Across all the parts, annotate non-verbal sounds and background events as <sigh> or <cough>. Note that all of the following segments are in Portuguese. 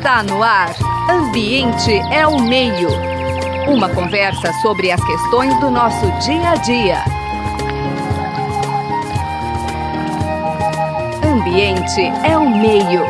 Está no ar. Ambiente é o meio. Uma conversa sobre as questões do nosso dia a dia. Ambiente é o meio.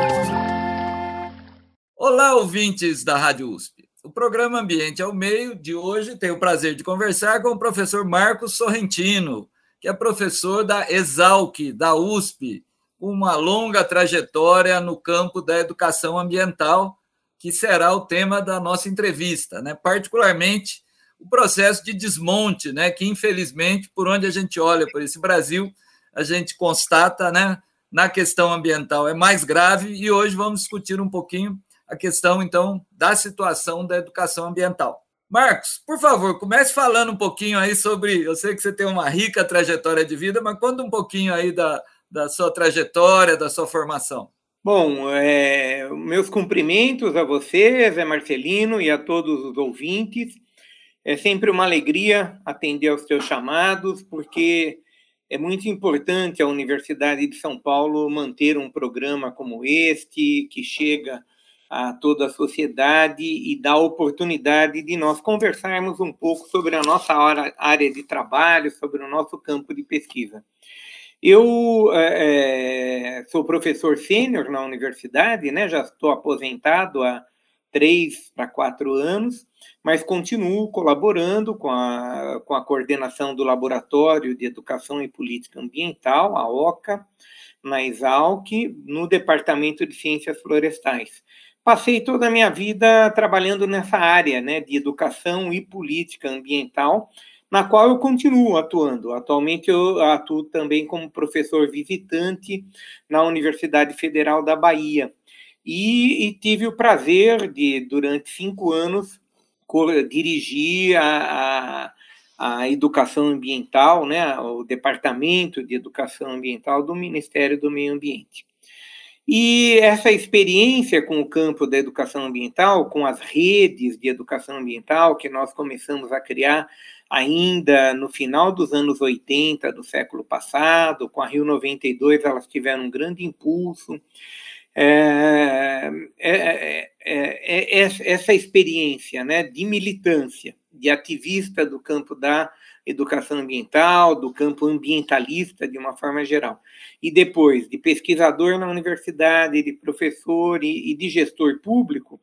Olá, ouvintes da Rádio USP. O programa Ambiente é o Meio de hoje tem o prazer de conversar com o professor Marcos Sorrentino, que é professor da Exalc, da USP, uma longa trajetória no campo da educação ambiental, que será o tema da nossa entrevista, né? particularmente o processo de desmonte, né? que infelizmente, por onde a gente olha por esse Brasil, a gente constata né? na questão ambiental é mais grave, e hoje vamos discutir um pouquinho a questão, então, da situação da educação ambiental. Marcos, por favor, comece falando um pouquinho aí sobre. Eu sei que você tem uma rica trajetória de vida, mas conta um pouquinho aí da, da sua trajetória, da sua formação. Bom, é, meus cumprimentos a você, Zé Marcelino, e a todos os ouvintes. É sempre uma alegria atender aos seus chamados, porque é muito importante a Universidade de São Paulo manter um programa como este, que chega a toda a sociedade e dá oportunidade de nós conversarmos um pouco sobre a nossa área de trabalho, sobre o nosso campo de pesquisa. Eu é, sou professor sênior na universidade, né? já estou aposentado há três para quatro anos, mas continuo colaborando com a, com a coordenação do Laboratório de Educação e Política Ambiental, a OCA, na Exalc, no Departamento de Ciências Florestais. Passei toda a minha vida trabalhando nessa área né, de educação e política ambiental, na qual eu continuo atuando. Atualmente eu atuo também como professor visitante na Universidade Federal da Bahia. E, e tive o prazer de, durante cinco anos, dirigir a, a, a, educação ambiental, né, o Departamento de Educação Ambiental do Ministério do Meio Ambiente. E essa experiência com o campo da educação ambiental, com as redes de educação ambiental que nós começamos a criar ainda no final dos anos 80 do século passado, com a Rio 92, elas tiveram um grande impulso. É, é, é, essa experiência né, de militância, de ativista do campo da educação ambiental, do campo ambientalista de uma forma geral. E depois, de pesquisador na universidade, de professor e, e de gestor público,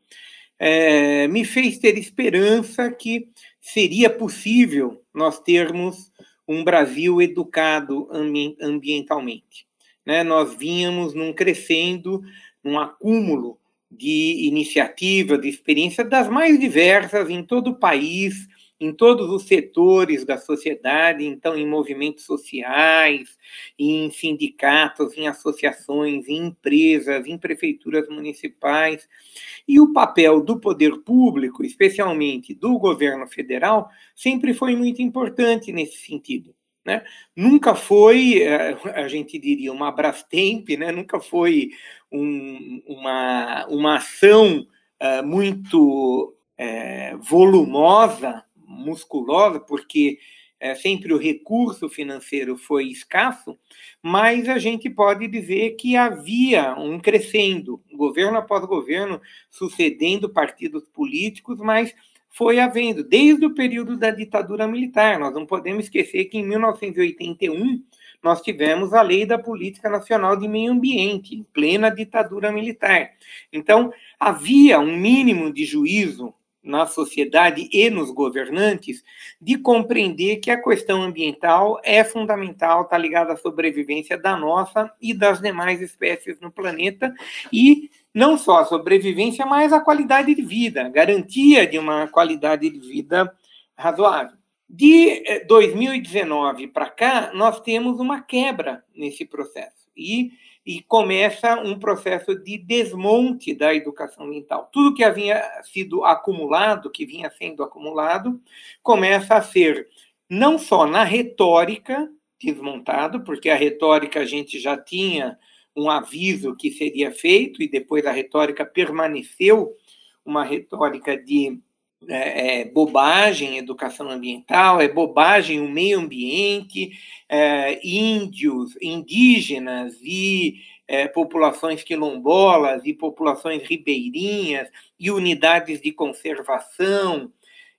é, me fez ter esperança que seria possível nós termos um Brasil educado ambientalmente. Né? Nós vínhamos num crescendo, num acúmulo de iniciativas, de experiências das mais diversas em todo o país, em todos os setores da sociedade, então em movimentos sociais, em sindicatos, em associações, em empresas, em prefeituras municipais. E o papel do poder público, especialmente do governo federal, sempre foi muito importante nesse sentido. Né? Nunca foi, eh, <laughs> a gente diria, uma Brastemp, né? nunca foi um, uma, uma ação uh, muito é, volumosa musculosa, porque é, sempre o recurso financeiro foi escasso, mas a gente pode dizer que havia um crescendo, governo após governo, sucedendo partidos políticos, mas foi havendo, desde o período da ditadura militar. Nós não podemos esquecer que em 1981 nós tivemos a Lei da Política Nacional de Meio Ambiente, em plena ditadura militar. Então, havia um mínimo de juízo na sociedade e nos governantes de compreender que a questão ambiental é fundamental, está ligada à sobrevivência da nossa e das demais espécies no planeta e não só a sobrevivência, mas a qualidade de vida, garantia de uma qualidade de vida razoável. De 2019 eh, para cá, nós temos uma quebra nesse processo. E e começa um processo de desmonte da educação ambiental. Tudo que havia sido acumulado, que vinha sendo acumulado, começa a ser não só na retórica desmontado, porque a retórica a gente já tinha um aviso que seria feito e depois a retórica permaneceu uma retórica de é, é, bobagem educação ambiental, é bobagem o meio ambiente, é, índios, indígenas e é, populações quilombolas e populações ribeirinhas e unidades de conservação,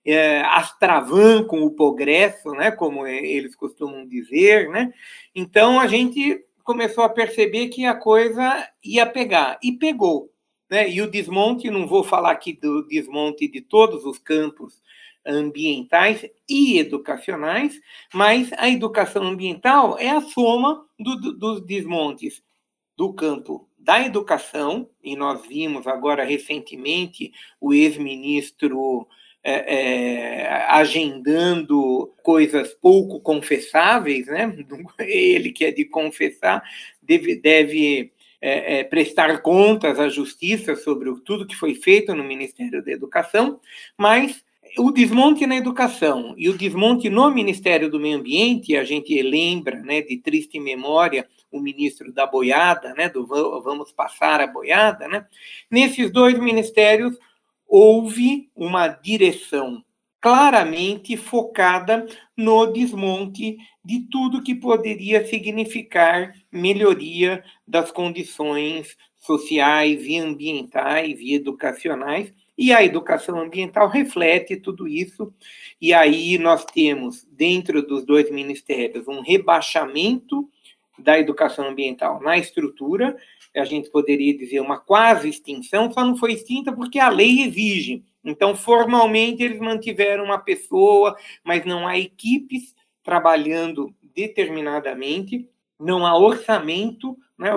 é, astravan com o progresso, né, como eles costumam dizer, né? Então a gente começou a perceber que a coisa ia pegar e pegou, né? E o desmonte, não vou falar aqui do desmonte de todos os campos ambientais e educacionais, mas a educação ambiental é a soma do, do, dos desmontes do campo da educação, e nós vimos agora recentemente o ex-ministro é, é, agendando coisas pouco confessáveis, né? <laughs> Ele que é de confessar deve, deve é, é, prestar contas à justiça sobre tudo que foi feito no Ministério da Educação, mas o desmonte na educação e o desmonte no Ministério do Meio Ambiente, a gente lembra, né, de triste memória, o ministro da boiada, né, do vamos passar a boiada, né? Nesses dois ministérios houve uma direção claramente focada no desmonte de tudo que poderia significar melhoria das condições sociais e ambientais e educacionais e a educação ambiental reflete tudo isso. E aí nós temos, dentro dos dois ministérios, um rebaixamento da educação ambiental na estrutura, a gente poderia dizer uma quase extinção, só não foi extinta porque a lei exige. Então, formalmente, eles mantiveram uma pessoa, mas não há equipes trabalhando determinadamente, não há orçamento né?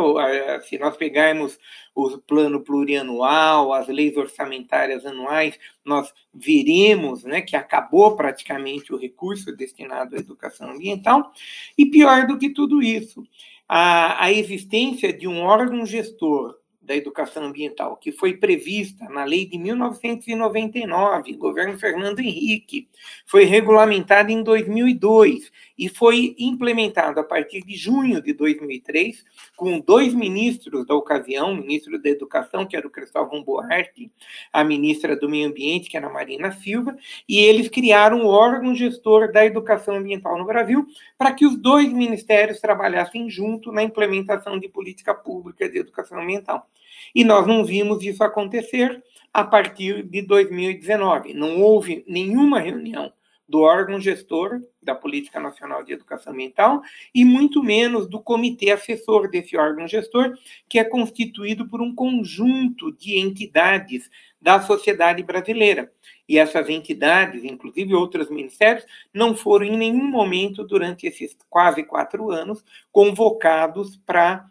Se nós pegarmos o plano plurianual, as leis orçamentárias anuais, nós veremos né, que acabou praticamente o recurso destinado à educação ambiental. E pior do que tudo isso, a, a existência de um órgão gestor da educação ambiental, que foi prevista na lei de 1999, governo Fernando Henrique, foi regulamentada em 2002 e foi implementado a partir de junho de 2003, com dois ministros da ocasião, o ministro da Educação, que era o Cristóvão Buarque, a ministra do Meio Ambiente, que era a Marina Silva, e eles criaram o órgão gestor da educação ambiental no Brasil, para que os dois ministérios trabalhassem junto na implementação de política pública de educação ambiental. E nós não vimos isso acontecer a partir de 2019. Não houve nenhuma reunião do órgão gestor da Política Nacional de Educação Ambiental e muito menos do comitê assessor desse órgão gestor, que é constituído por um conjunto de entidades da sociedade brasileira. E essas entidades, inclusive outros ministérios, não foram em nenhum momento durante esses quase quatro anos convocados para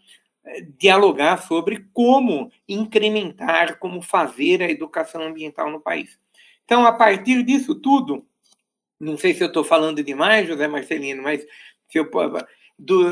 eh, dialogar sobre como incrementar, como fazer a educação ambiental no país. Então, a partir disso tudo, não sei se eu estou falando demais, José Marcelino, mas se eu do,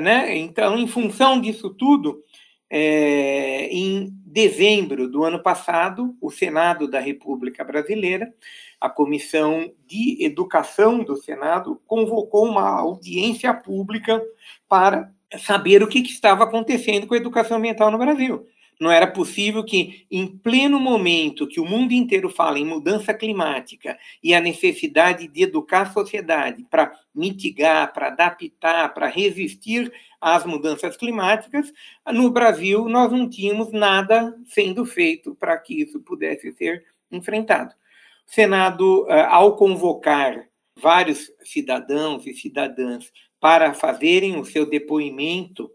né? Então, em função disso tudo, é, em dezembro do ano passado, o Senado da República Brasileira, a Comissão de Educação do Senado, convocou uma audiência pública para saber o que, que estava acontecendo com a educação ambiental no Brasil. Não era possível que, em pleno momento que o mundo inteiro fala em mudança climática e a necessidade de educar a sociedade para mitigar, para adaptar, para resistir às mudanças climáticas, no Brasil nós não tínhamos nada sendo feito para que isso pudesse ser enfrentado. O Senado, eh, ao convocar vários cidadãos e cidadãs para fazerem o seu depoimento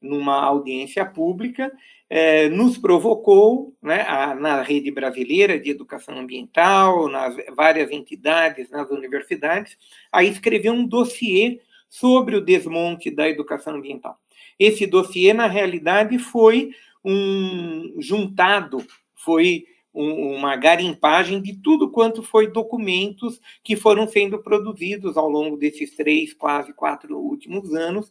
numa audiência pública, é, nos provocou, né, a, na rede brasileira de educação ambiental, nas várias entidades, nas universidades, a escrever um dossiê sobre o desmonte da educação ambiental. Esse dossiê, na realidade, foi um juntado, foi um, uma garimpagem de tudo quanto foi documentos que foram sendo produzidos ao longo desses três, quase quatro últimos anos,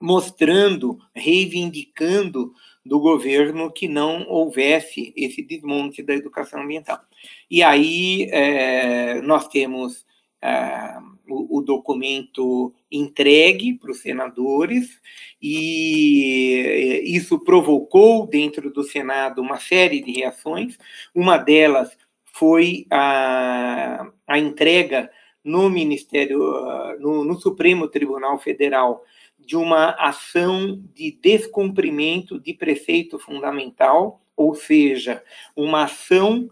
mostrando, reivindicando do governo que não houvesse esse desmonte da educação ambiental. E aí é, nós temos é, o, o, documento entregue para os senadores, e isso provocou dentro do Senado uma série de reações. Uma delas foi a, a entrega no Ministério, no, no Supremo Tribunal Federal, de uma ação de descumprimento de preceito fundamental, ou seja, uma ação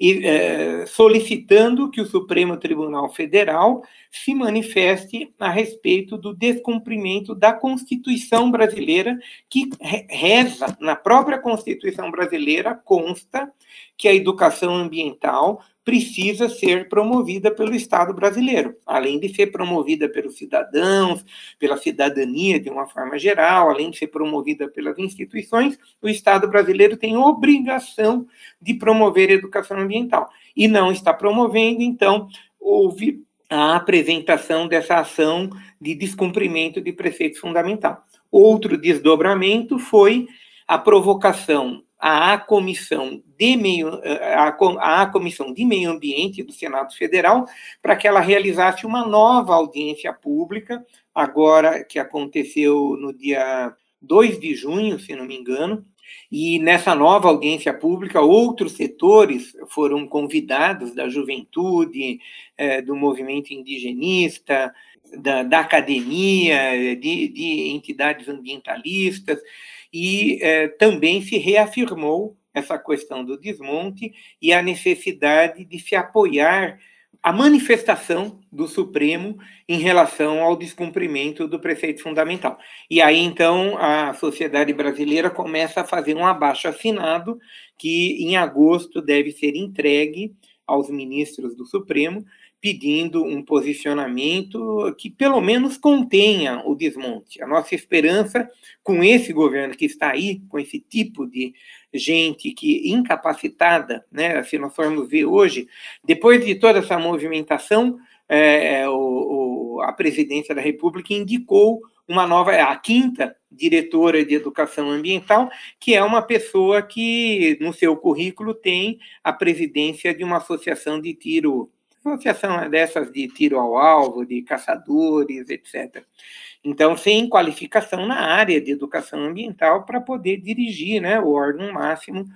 é, solicitando que o Supremo Tribunal Federal se manifeste a respeito do descumprimento da Constituição brasileira, que reza, na própria Constituição brasileira, consta que a educação ambiental precisa ser promovida pelo Estado brasileiro, além de ser promovida pelos cidadãos, pela cidadania de uma forma geral, além de ser promovida pelas instituições, o Estado brasileiro tem obrigação de promover educação ambiental. E não está promovendo, então, houve a apresentação dessa ação de descumprimento de preceito fundamental. Outro desdobramento foi a provocação à Comissão de Meio, à, Comissão de Meio Ambiente do Senado Federal para que ela realizasse uma nova audiência pública, agora que aconteceu no dia 2 de junho, se não me engano, e nessa nova audiência pública, outros setores foram convidados da juventude, é, do movimento indigenista, da, da academia, de, de entidades ambientalistas, e eh, também se reafirmou essa questão do desmonte e a necessidade de se apoiar a manifestação do Supremo em relação ao descumprimento do preceito fundamental. E aí, então, a sociedade brasileira começa a fazer um abaixo assinado que, em agosto, deve ser entregue aos ministros do Supremo, pedindo um posicionamento que pelo menos contenha o desmonte. A nossa esperança com esse governo que está aí, com esse tipo de gente que incapacitada, né, se nós formos ver hoje, depois de toda essa movimentação, é, o, o, a presidência da República indicou uma nova, a quinta diretora de educação ambiental, que é uma pessoa que no seu currículo tem a presidência de uma associação de tiro associação dessas de tiro ao alvo, de caçadores, etc. Então, sem qualificação na área de educação ambiental para poder dirigir né, o órgão máximo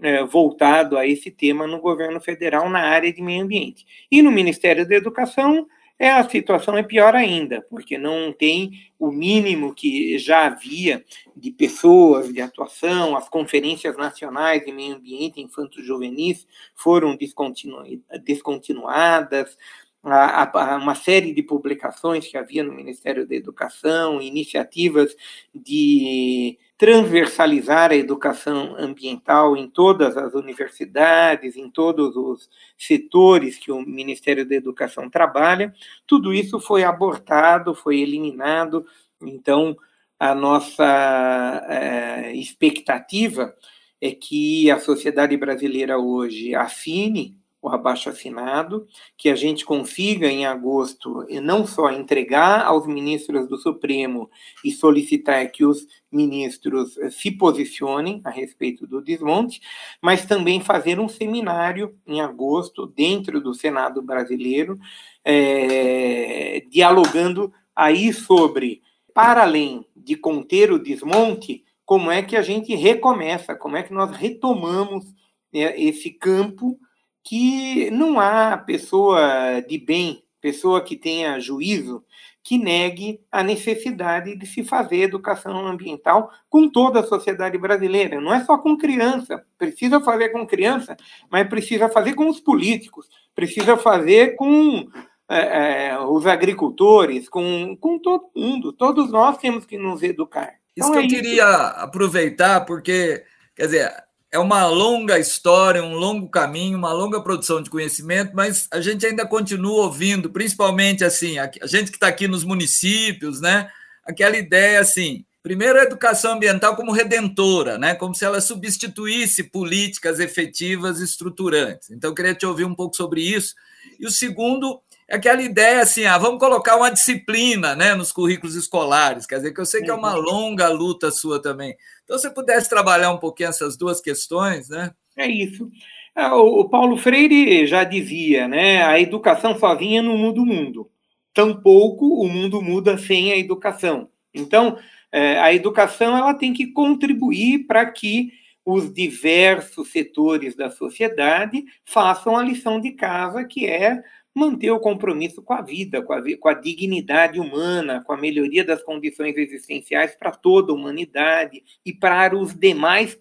é, voltado a esse tema no governo federal na área de meio ambiente. E no Ministério da Educação, é, a situação é pior ainda, porque não tem o mínimo que já havia de pessoas de atuação, as conferências nacionais de meio ambiente infanto-juvenis foram descontinu descontinuadas, a, a, uma série de publicações que havia no Ministério da Educação, iniciativas de transversalizar a educação ambiental em todas as universidades, em todos os setores que o Ministério da Educação trabalha, tudo isso foi abortado, foi eliminado. Então, a nossa é, expectativa é que a sociedade brasileira hoje afine o abaixo assinado, que a gente consiga em agosto não só entregar aos ministros do Supremo e solicitar que os ministros eh, se posicionem a respeito do desmonte, mas também fazer um seminário em agosto dentro do Senado brasileiro, é, dialogando aí sobre, para além de conter o desmonte, como é que a gente recomeça, como é que nós retomamos né, esse campo que não há pessoa de bem, pessoa que tenha juízo, que negue a necessidade de se fazer educação ambiental com toda a sociedade brasileira. Não é só com criança, precisa fazer com criança, mas precisa fazer com os políticos, precisa fazer com é, é, os agricultores, com, com todo mundo. Todos nós temos que nos educar. Isso então, que é eu isso. queria aproveitar, porque, quer dizer, é uma longa história, um longo caminho, uma longa produção de conhecimento, mas a gente ainda continua ouvindo, principalmente assim, a gente que está aqui nos municípios, né? Aquela ideia assim, primeiro a educação ambiental como redentora, né? Como se ela substituísse políticas efetivas estruturantes. Então, eu queria te ouvir um pouco sobre isso. E o segundo aquela ideia assim, ah, vamos colocar uma disciplina né, nos currículos escolares, quer dizer, que eu sei que é uma uhum. longa luta sua também. Então, se pudesse trabalhar um pouquinho essas duas questões, né? É isso. É, o Paulo Freire já dizia, né? A educação sozinha não muda o mundo. Tampouco o mundo muda sem a educação. Então, é, a educação ela tem que contribuir para que os diversos setores da sociedade façam a lição de casa, que é manter o compromisso com a vida, com a, com a dignidade humana, com a melhoria das condições existenciais para toda a humanidade e para os demais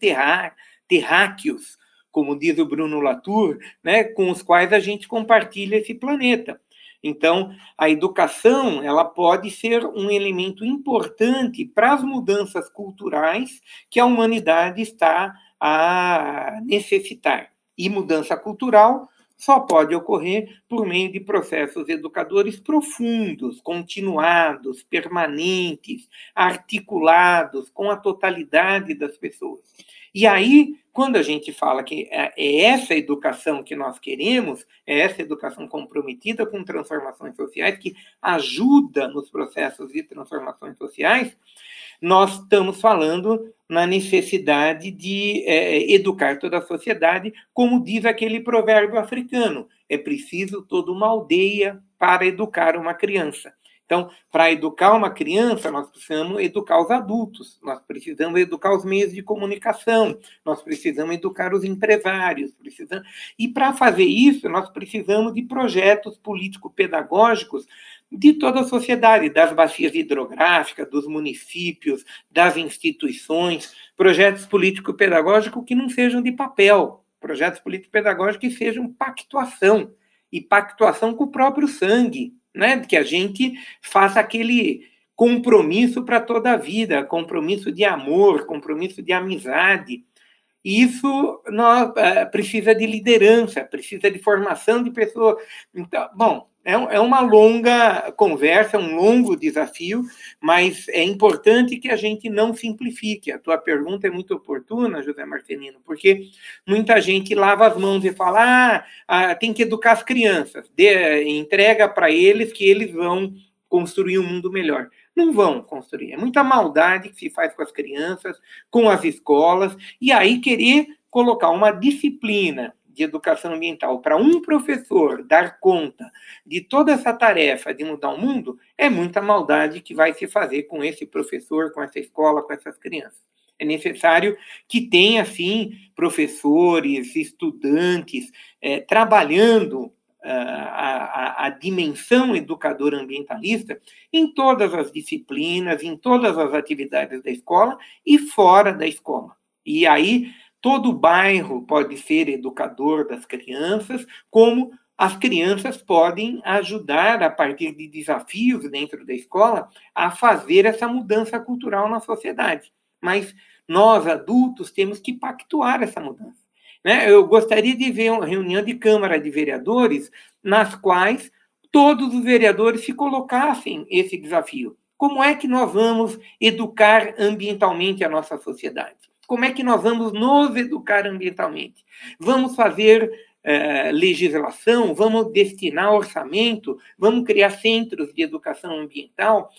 terráqueos, como diz o Bruno Latour, né, com os quais a gente compartilha esse planeta. Então, a educação ela pode ser um elemento importante para as mudanças culturais que a humanidade está a necessitar. E mudança cultural só pode ocorrer por meio de processos educadores profundos, continuados, permanentes, articulados com a totalidade das pessoas. E aí, quando a gente fala que é, é essa educação que nós queremos, é essa educação comprometida com transformações sociais, que ajuda nos processos de transformações sociais, nós estamos falando na necessidade de é, educar toda a sociedade, como diz aquele provérbio africano: é preciso toda uma aldeia para educar uma criança. Então, para educar uma criança, nós precisamos educar os adultos, nós precisamos educar os meios de comunicação, nós precisamos educar os empresários, precisamos... e para fazer isso, nós precisamos de projetos político-pedagógicos de toda a sociedade, das bacias hidrográficas, dos municípios, das instituições, projetos político-pedagógicos que não sejam de papel, projetos político-pedagógicos que sejam pactuação, e pactuação com o próprio sangue, né? que a gente faça aquele compromisso para toda a vida, compromisso de amor, compromisso de amizade. Isso nós, é, precisa de liderança, precisa de formação de pessoas. Então, bom, é, é uma longa conversa, um longo desafio, mas é importante que a gente não simplifique. A tua pergunta é muito oportuna, José Marcelino, porque muita gente lava as mãos e fala: ah, ah tem que educar as crianças, de, entrega para eles que eles vão construir um mundo melhor. Não vão construir. É muita maldade que se faz com as crianças, com as escolas, e aí querer colocar uma disciplina de educação ambiental para um professor dar conta de toda essa tarefa de mudar o mundo, é muita maldade que vai se fazer com esse professor, com essa escola, com essas crianças. É necessário que tenha, sim, professores, estudantes, é, trabalhando a, a, a, dimensão educadora ambientalista em todas as disciplinas, em todas as atividades da escola e fora da escola. E aí Todo bairro pode ser educador das crianças, como as crianças podem ajudar, a partir de desafios dentro da escola, a fazer essa mudança cultural na sociedade. Mas nós, adultos, temos que pactuar essa mudança. Né? Eu gostaria de ver uma reunião de Câmara de Vereadores nas quais todos os vereadores se colocassem esse desafio. Como é que nós vamos educar ambientalmente a nossa sociedade? como é que nós vamos nos educar ambientalmente? Vamos fazer eh, legislação, vamos destinar orçamento, vamos criar centros de educação ambiental.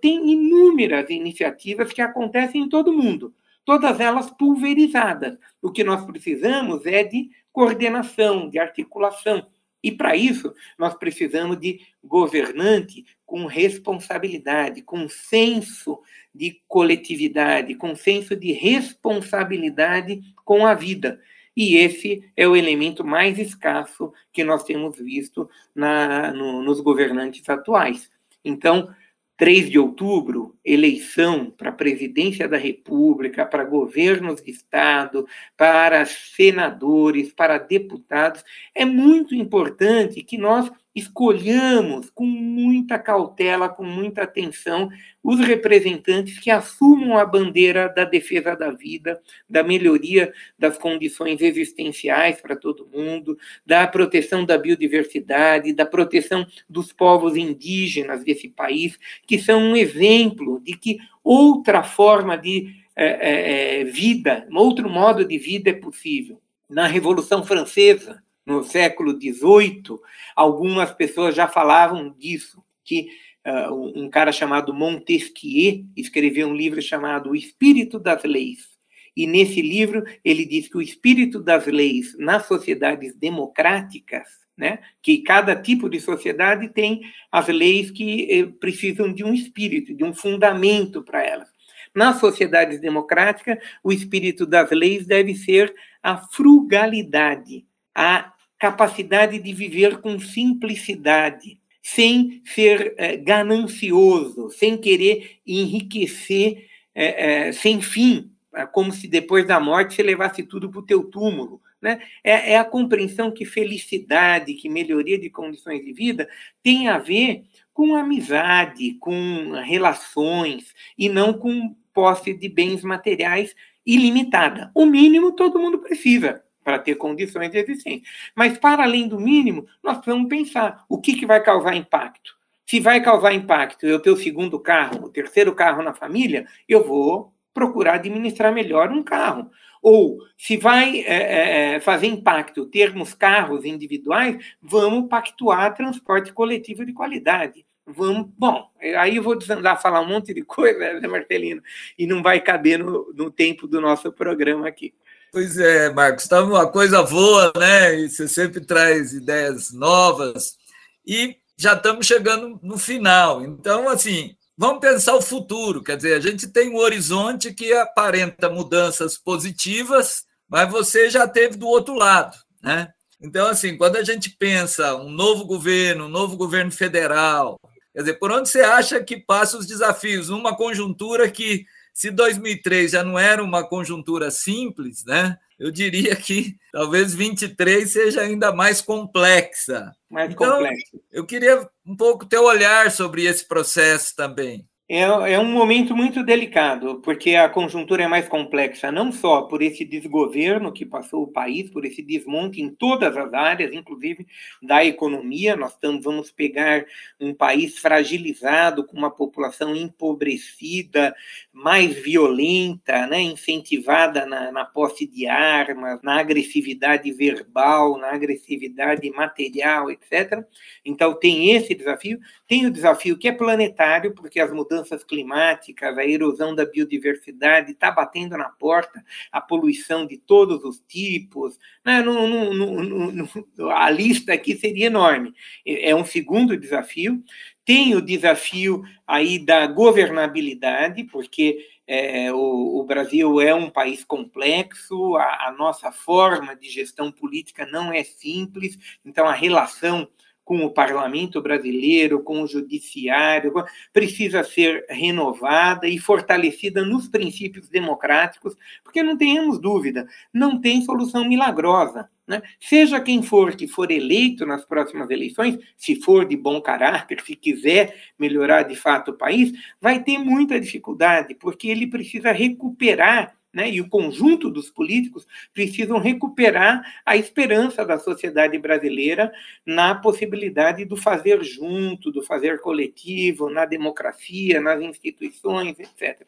Tem inúmeras iniciativas que acontecem em todo mundo, todas elas pulverizadas. O que nós precisamos é de coordenação, de articulação. E para isso, nós precisamos de governante com responsabilidade, com senso de coletividade, com senso de responsabilidade com a vida. E esse é o elemento mais escasso que nós temos visto na, no, nos governantes atuais. Então, 3 de outubro, eleição para a presidência da República, para governos de Estado, para senadores, para deputados, é muito importante que nós escolhamos com muita cautela, com muita atenção, os representantes que assumam a bandeira da defesa da vida, da melhoria das condições existenciais para todo mundo, da proteção da biodiversidade, da proteção dos povos indígenas desse país, que são um exemplo de que outra forma de é, é, vida, outro modo de vida é possível. Na Revolução Francesa, no século XVIII, algumas pessoas já falavam disso, que uh, um cara chamado Montesquieu escreveu um livro chamado O Espírito das Leis. E nesse livro ele diz que o espírito das leis nas sociedades democráticas, né, que cada tipo de sociedade tem as leis que eh, precisam de um espírito, de um fundamento para elas. nas sociedades democráticas, o espírito das leis deve ser a frugalidade, a capacidade de viver com simplicidade, sem ser é, ganancioso, sem querer enriquecer é, é, sem fim, como se depois da morte você levasse tudo para o teu túmulo. Né? É, é, a compreensão que felicidade, que melhoria de condições de vida tem a ver com amizade, com relações, e não com posse de bens materiais ilimitada. O mínimo todo mundo precisa para ter condições de existência. Mas, para além do mínimo, nós precisamos pensar o que, que vai causar impacto. Se vai causar impacto eu ter o segundo carro, o terceiro carro na família, eu vou procurar administrar melhor um carro. Ou, se vai é, é, fazer impacto termos carros individuais, vamos pactuar transporte coletivo de qualidade. Vamos, bom, aí eu vou desandar falar um monte de coisa, né, Marcelino, e não vai caber no, no tempo do nosso programa aqui. Pois é, Marcos, está uma coisa boa, né? E você sempre traz ideias novas. E já estamos chegando no final. Então, assim, vamos pensar o futuro. Quer dizer, a gente tem um horizonte que aparenta mudanças positivas, mas você já teve do outro lado, né? Então, assim, quando a gente pensa um novo governo, um novo governo federal, quer dizer, por onde você acha que passa os desafios? Uma conjuntura que, se 2003 já não era uma conjuntura simples, né? Eu diria que talvez 23 seja ainda mais complexa. Mais então, complexa. Eu queria um pouco teu olhar sobre esse processo também. É, é um momento muito delicado, porque a conjuntura é mais complexa, não só por esse desgoverno que passou o país, por esse desmonte em todas as áreas, inclusive da economia. Nós estamos, vamos pegar um país fragilizado, com uma população empobrecida, mais violenta, né, incentivada na, na posse de armas, na agressividade verbal, na agressividade material, etc. Então, tem esse desafio. Tem o desafio que é planetário, porque as mudanças mudanças climáticas, a erosão da biodiversidade está batendo na porta, a poluição de todos os tipos. Né? No, no, a lista aqui seria enorme. É um segundo desafio. Tem o desafio aí da governabilidade, porque é, o, o, Brasil é um país complexo, a, a nossa forma de gestão política não é simples, então a relação com o parlamento brasileiro, com o judiciário, precisa ser renovada e fortalecida nos princípios democráticos, porque não tenhamos dúvida, não tem solução milagrosa. Né? Seja quem for que for eleito nas próximas eleições, se for de bom caráter, se quiser melhorar de fato o país, vai ter muita dificuldade, porque ele precisa recuperar né, e o conjunto dos políticos precisam recuperar a esperança da sociedade brasileira na possibilidade do fazer junto, do fazer coletivo, na democracia, nas instituições, etc.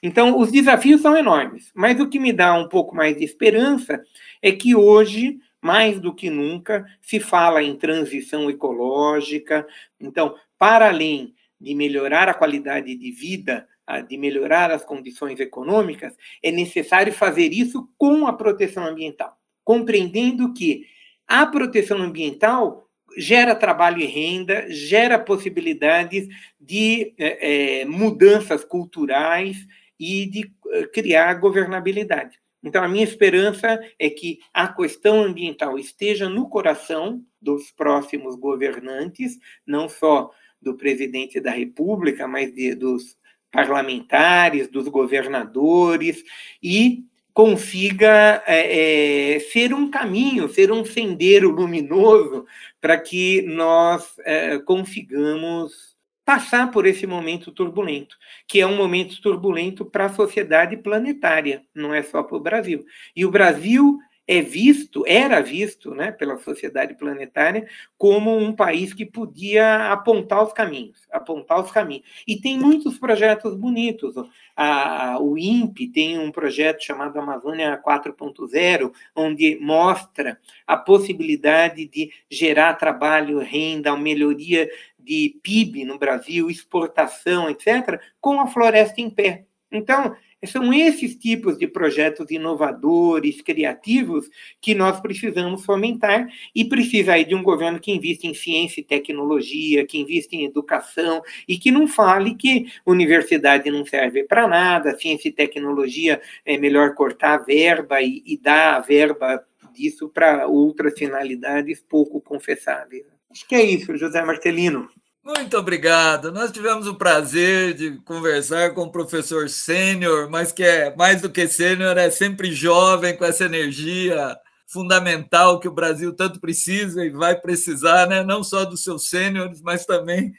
Então, os desafios são enormes, mas o que me dá um pouco mais de esperança é que hoje mais do que nunca se fala em transição ecológica. Então, para além de melhorar a qualidade de vida de melhorar as condições econômicas, é necessário fazer isso com a proteção ambiental, compreendendo que a proteção ambiental gera trabalho e renda, gera possibilidades de é, é, mudanças culturais e de é, criar governabilidade. Então, a minha esperança é que a questão ambiental esteja no coração dos próximos governantes, não só do presidente da República, mas de, dos parlamentares, dos governadores e consiga é, é, ser um caminho, ser um sendeiro luminoso para que nós é, consigamos passar por esse momento turbulento, que é um momento turbulento para a sociedade planetária, não é só para o Brasil. E o Brasil é visto, era visto né, pela sociedade planetária como um país que podia apontar os caminhos, apontar os caminhos. E tem muitos projetos bonitos. A, o INPE tem um projeto chamado Amazônia 4.0, onde mostra a possibilidade de gerar trabalho, renda, melhoria de PIB no Brasil, exportação, etc., com a floresta em pé Então, são esses tipos de projetos inovadores, criativos, que nós precisamos fomentar e precisa aí de um governo que invista em ciência e tecnologia, que invista em educação e que não fale que universidade não serve para nada, ciência e tecnologia é melhor cortar a verba e, e dar a verba disso para outras finalidades pouco confessáveis. Acho que é isso, José Marcelino. Muito obrigado. Nós tivemos o prazer de conversar com o professor sênior, mas que é mais do que sênior, é sempre jovem, com essa energia fundamental que o Brasil tanto precisa e vai precisar, né? não só dos seus sêniores, mas também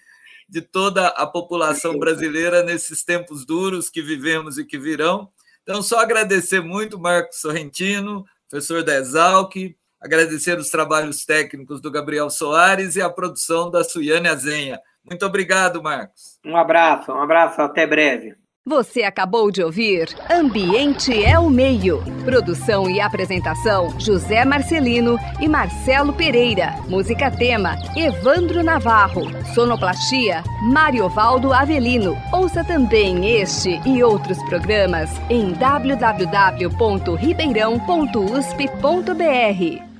de toda a população brasileira nesses tempos duros que vivemos e que virão. Então, só agradecer muito, Marcos Sorrentino, professor da Exalc, Agradecer os trabalhos técnicos do Gabriel Soares e a produção da Suiane Azenha. Muito obrigado, Marcos. Um abraço, um abraço, até breve. Você acabou de ouvir Ambiente é o Meio. Produção e apresentação: José Marcelino e Marcelo Pereira. Música tema: Evandro Navarro. Sonoplastia: Mariovaldo Avelino. Ouça também este e outros programas em www.ribeirão.usp.br.